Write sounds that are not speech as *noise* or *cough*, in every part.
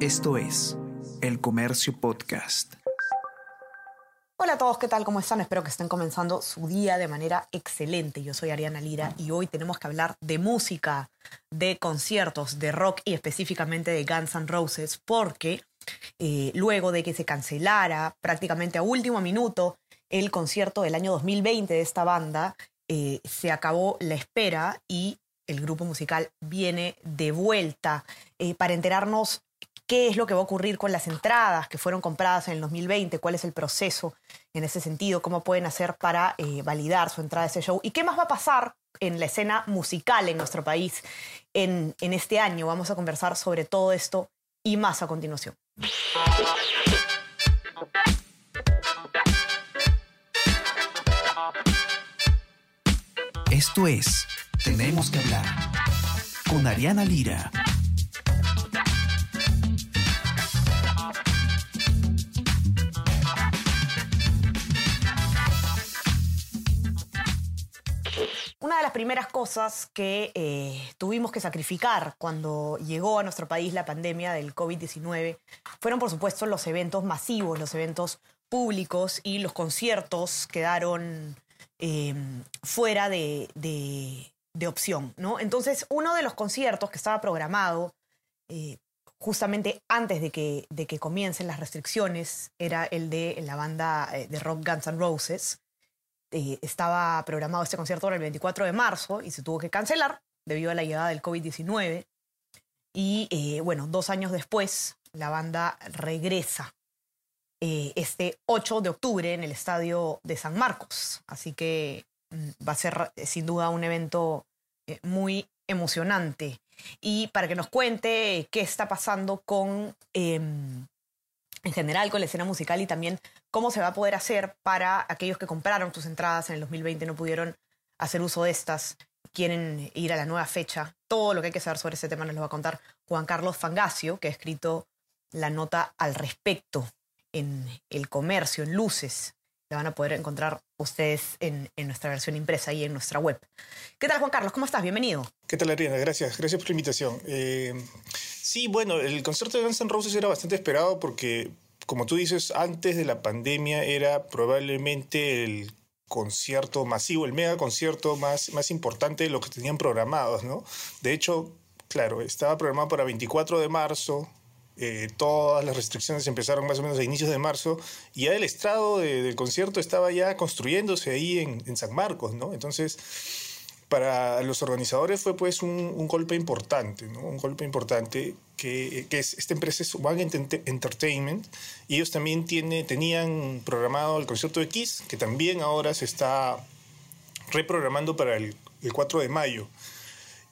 Esto es El Comercio Podcast. Hola a todos, ¿qué tal? ¿Cómo están? Espero que estén comenzando su día de manera excelente. Yo soy Ariana Lira y hoy tenemos que hablar de música, de conciertos, de rock y específicamente de Guns N' Roses, porque eh, luego de que se cancelara prácticamente a último minuto el concierto del año 2020 de esta banda, eh, se acabó la espera y el grupo musical viene de vuelta eh, para enterarnos qué es lo que va a ocurrir con las entradas que fueron compradas en el 2020, cuál es el proceso en ese sentido, cómo pueden hacer para eh, validar su entrada a ese show y qué más va a pasar en la escena musical en nuestro país en, en este año. Vamos a conversar sobre todo esto y más a continuación. Esto es Tenemos que hablar con Ariana Lira. Primeras cosas que eh, tuvimos que sacrificar cuando llegó a nuestro país la pandemia del COVID-19 fueron, por supuesto, los eventos masivos, los eventos públicos y los conciertos quedaron eh, fuera de, de, de, opción. ¿no? Entonces, uno de los conciertos que estaba programado eh, justamente antes de que, de que comiencen las restricciones era el de la banda eh, de rock Guns N' Roses eh, estaba programado este concierto para el 24 de marzo y se tuvo que cancelar debido a la llegada del COVID-19. Y eh, bueno, dos años después, la banda regresa eh, este 8 de octubre en el estadio de San Marcos. Así que mm, va a ser sin duda un evento muy emocionante. Y para que nos cuente qué está pasando con em, en general con la escena musical y también cómo se va a poder hacer para aquellos que compraron sus entradas en el 2020 y no pudieron hacer uso de estas, quieren ir a la nueva fecha. Todo lo que hay que saber sobre ese tema nos lo va a contar Juan Carlos Fangasio, que ha escrito la nota al respecto en El Comercio, en Luces. La van a poder encontrar ustedes en, en, nuestra versión impresa y en nuestra web. ¿Qué tal, Juan Carlos? ¿Cómo estás? Bienvenido. ¿Qué tal, Ariana? Gracias. Gracias por la invitación. Eh, sí, bueno, el concierto de Guns N' Roses era bastante esperado porque, como tú dices, antes de la pandemia era probablemente el concierto masivo, el mega concierto más, más importante de lo que tenían programados, ¿no? De hecho, claro, estaba programado para 24 de marzo, eh, todas las restricciones empezaron más o menos a inicios de marzo y ya el estrado de, del concierto estaba ya construyéndose ahí en, en, San Marcos, ¿no? Entonces, para los organizadores fue pues un, un golpe importante, ¿no? Un golpe importante que, que, es esta empresa es One Entertainment y ellos también tiene, tenían programado el concierto de Kiss, que también ahora se está reprogramando para el, el 4 de mayo.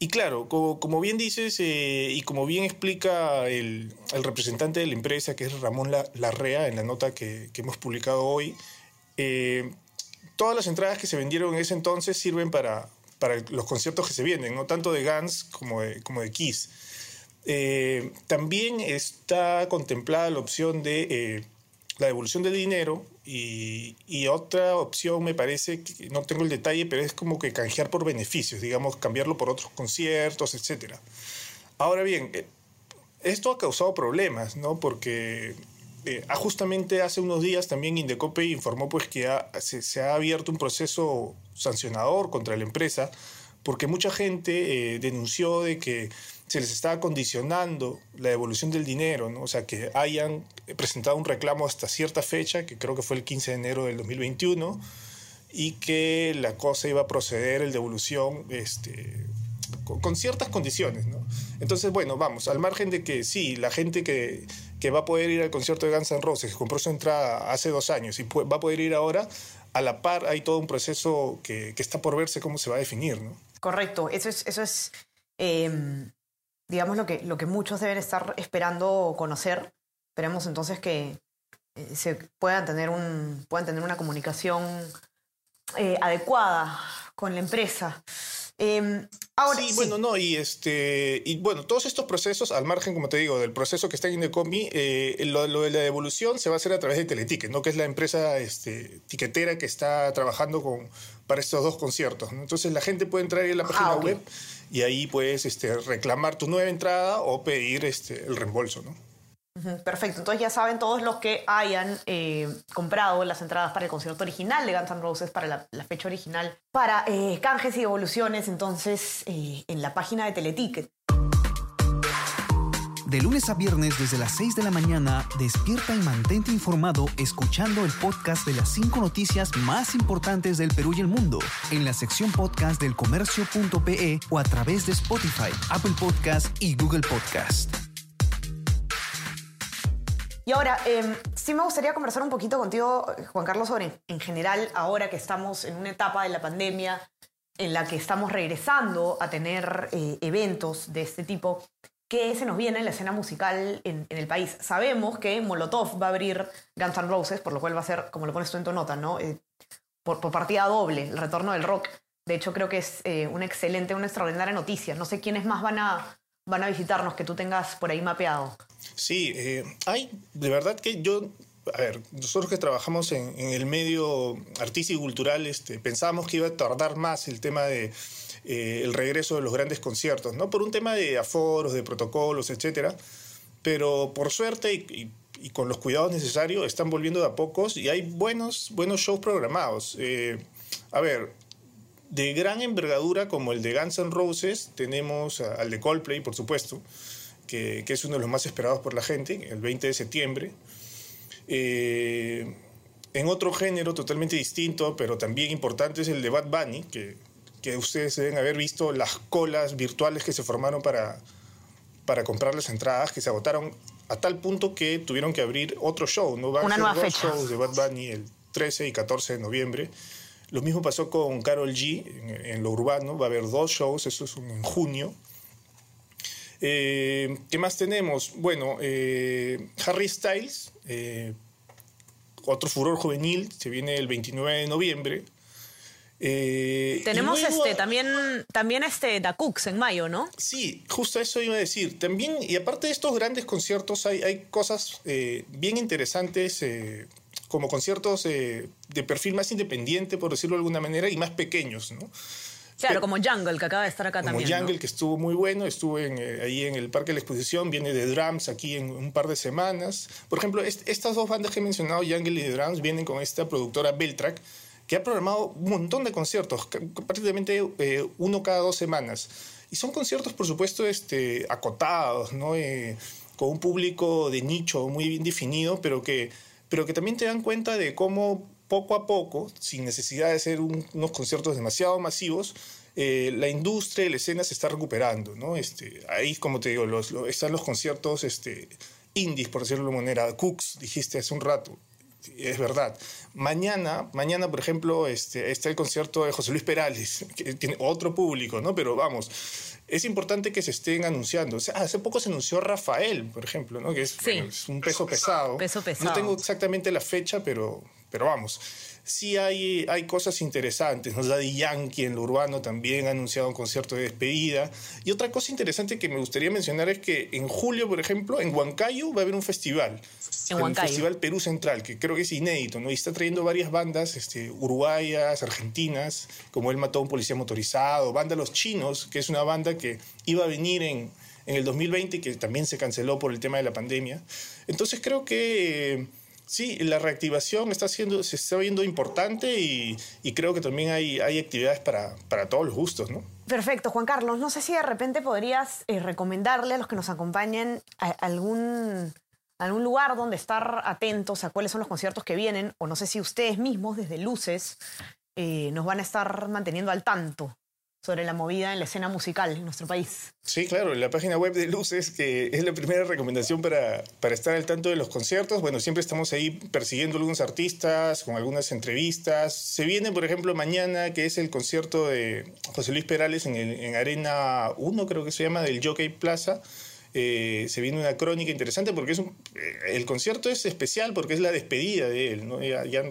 Y claro, como, como bien dices eh, y como bien explica el, el, representante de la empresa, que es Ramón Larrea, en la nota que, que hemos publicado hoy, eh, todas las entradas que se vendieron en ese entonces sirven para, para los conciertos que se vienen, ¿no? tanto de Guns como de, como de Kiss. Eh, también está contemplada la opción de la devolución del dinero y, y, otra opción me parece, que no tengo el detalle, pero es como que canjear por beneficios, digamos, cambiarlo por otros conciertos, etc. Ahora bien, esto ha causado problemas, ¿no? Porque eh, justamente hace unos días también Indecope informó pues que se, ha abierto un proceso sancionador contra la empresa porque mucha gente eh, denunció de que se les estaba condicionando la devolución del dinero, ¿no? o sea, que hayan presentado un reclamo hasta cierta fecha, que creo que fue el 15 de enero del 2021, y que la cosa iba a proceder el devolución este, con, ciertas condiciones. Entonces, bueno, vamos, al margen de que sí, la gente que, que va a poder ir al concierto de Guns N' Roses, que compró su entrada hace dos años y va a poder ir ahora, a la par hay todo un proceso que, que está por verse cómo se va a definir. ¿no? Correcto, eso es... Eso es eh digamos, lo que, lo que muchos deben estar esperando conocer. Esperemos entonces que eh, se puedan tener, un, puedan tener una comunicación eh, adecuada con la empresa. Eh, ahora, sí, sí, bueno, no, y este, y bueno, todos estos procesos, al margen, como te digo, del proceso que está en Indecomi, eh, lo, lo, de la devolución se va a hacer a través de Teleticket, ¿no? Que es la empresa este, tiquetera que está trabajando con, para estos dos conciertos. ¿no? Entonces la gente puede entrar ahí en la página ah, okay. web y ahí puedes este, reclamar tu nueva entrada o pedir este, el reembolso, ¿no? Perfecto, entonces ya saben todos los que hayan eh, comprado las entradas para el concierto original de Guns N' Roses, para la, fecha original, para eh, canjes y evoluciones, entonces eh, en la página de Teleticket. De lunes a viernes desde las 6 de la mañana, despierta y mantente informado escuchando el podcast de las 5 noticias más importantes del Perú y el mundo en la sección podcast del comercio.pe o a través de Spotify, Apple Podcast y Google Podcast. Y ahora, em, sí me gustaría conversar un poquito contigo, Juan Carlos, sobre en general, ahora que estamos en una etapa de la pandemia en la que estamos regresando a tener eh, eventos de este tipo, ¿Qué se nos viene en la escena musical en, el país. Sabemos que Molotov va a abrir Guns N' Roses, por lo cual va a ser, como lo pones tú en tu nota, ¿no? Eh, por, partida doble, el retorno del rock. De hecho, creo que es eh, una excelente, una extraordinaria noticia. No sé quiénes más van a, van a visitarnos que tú tengas por ahí mapeado. Sí, eh, hay, de verdad que yo a ver, nosotros que trabajamos en, en, el medio artístico y cultural, este, pensábamos que iba a tardar más el tema de eh, el regreso de los grandes conciertos, ¿no? Por un tema de aforos, de protocolos, etcétera. Pero por suerte y, con los cuidados necesarios están volviendo de a pocos y hay buenos, buenos shows programados. Eh, a ver, de gran envergadura como el de Guns N' Roses, tenemos al de Coldplay, por supuesto, que, es uno de los más esperados por la gente, el 20 de septiembre. Eh, en otro género totalmente distinto, pero también importante, es el de Bad Bunny, que que ustedes deben haber visto las colas virtuales que se formaron para, para comprar las entradas, que se agotaron a tal punto que tuvieron que abrir otro show. ¿no? Van Una a nueva fecha. shows de Bad Bunny el 13 y 14 de noviembre. Lo mismo pasó con Carol G en, lo urbano. Va a haber dos shows, eso es en junio. Eh, ¿Qué más tenemos? Bueno, eh, Harry Styles, eh, otro furor juvenil, se viene el 29 de noviembre. Tenemos este, también, también este Da Cooks en mayo, ¿no? Sí, justo eso iba a decir. También, y aparte de estos grandes conciertos, hay, hay cosas bien interesantes, como conciertos de perfil más independiente, por decirlo de alguna manera, y más pequeños, ¿no? Claro, como Jungle, que acaba de estar acá también. Como Jungle, que estuvo muy bueno, estuvo ahí en el Parque de la Exposición, viene de Drums aquí en un par de semanas. Por ejemplo, estas dos bandas que he mencionado, Jungle y Drums, vienen con esta productora Beltrack, que ha programado un montón de conciertos, prácticamente eh, uno cada dos semanas. Y son conciertos, por supuesto, este, acotados, ¿no? Eh, con un público de nicho muy bien definido, pero que, pero que también te dan cuenta de cómo poco a poco, sin necesidad de ser unos conciertos demasiado masivos, eh, la industria y la escena se está recuperando. ¿no? Este, ahí, como te digo, los, están los conciertos este, indies, por decirlo de alguna manera. Cooks, dijiste hace un rato es verdad. Mañana, mañana por ejemplo, este, está el concierto de José Luis Perales, que tiene otro público, ¿no? Pero vamos, es importante que se estén anunciando. hace poco se anunció Rafael, por ejemplo, ¿no? Que es, un peso pesado. peso pesado. No tengo exactamente la fecha, pero, pero vamos sí hay, hay cosas interesantes. ¿no? Daddy Yankee en lo urbano también ha anunciado un concierto de despedida. Y otra cosa interesante que me gustaría mencionar es que en julio, por ejemplo, en Huancayo va a haber un festival. En el Festival Perú Central, que creo que es inédito, ¿no? Y está trayendo varias bandas este, uruguayas, argentinas, como El Mató a un Policía Motorizado, Banda Los Chinos, que es una banda que iba a venir en, en el 2020 y que también se canceló por el tema de la pandemia. Entonces creo que Sí, la reactivación está siendo, se está viendo importante y, creo que también hay, actividades para, para, todos los gustos, ¿no? Perfecto, Juan Carlos. No sé si de repente podrías eh, recomendarle a los que nos acompañen algún, algún lugar donde estar atentos a cuáles son los conciertos que vienen, o no sé si ustedes mismos desde Luces eh, nos van a estar manteniendo al tanto sobre la movida en la escena musical en nuestro país. Sí, claro, la página web de Luces, que es la primera recomendación para, para estar al tanto de los conciertos. Bueno, siempre estamos ahí persiguiendo algunos artistas, con algunas entrevistas. Se viene, por ejemplo, mañana, que es el concierto de José Luis Perales en, en Arena 1, creo que se llama, del Jockey Plaza. Eh, se viene una crónica interesante porque es eh, el concierto es especial porque es la despedida de él, ¿no? ya, ya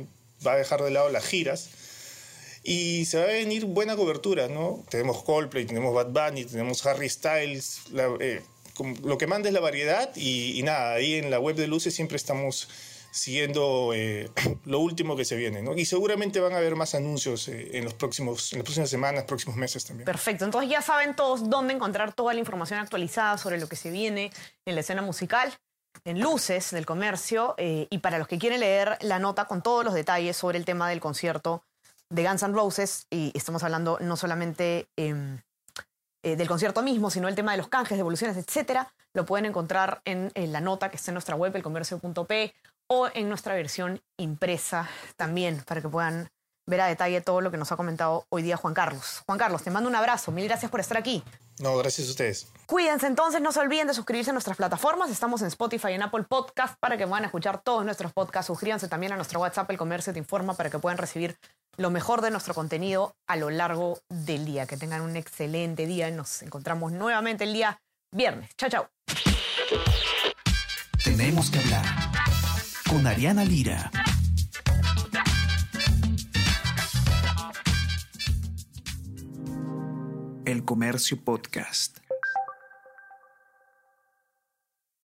va a dejar de lado las giras y se va a venir buena cobertura, ¿no? Tenemos Coldplay, tenemos Bad Bunny, tenemos Harry Styles, eh, lo que manda es la variedad y, nada, ahí en la web de Luces siempre estamos siguiendo eh, *clears throat* lo último que se viene, ¿no? Y seguramente van a haber más anuncios eh, en, los próximos, las próximas semanas, próximos meses también. Perfecto, entonces ya saben todos dónde encontrar toda la información actualizada sobre lo que se viene en la escena musical. en Luces del Comercio eh, y para los que quieren leer la nota con todos los detalles sobre el tema del concierto de Guns N' Roses, y estamos hablando no solamente em, eh, del concierto mismo, sino el tema de los canjes, devoluciones, etcétera, lo pueden encontrar en, la nota que está en nuestra web, elcomercio.p, o en nuestra versión impresa también, para que puedan ver a detalle todo lo que nos ha comentado hoy día Juan Carlos. Juan Carlos, te mando un abrazo, mil gracias por estar aquí. No, gracias a ustedes. Cuídense entonces, no se olviden de suscribirse a nuestras plataformas. Estamos en Spotify y en Apple Podcast para que puedan escuchar todos nuestros podcasts. Suscríbanse también a nuestro WhatsApp, El Comercio Te Informa, para que puedan recibir lo mejor de nuestro contenido a lo largo del día. Que tengan un excelente día. Nos encontramos nuevamente el día viernes. Chao, chao. Tenemos que hablar con Ariana Lira. El Comercio Podcast.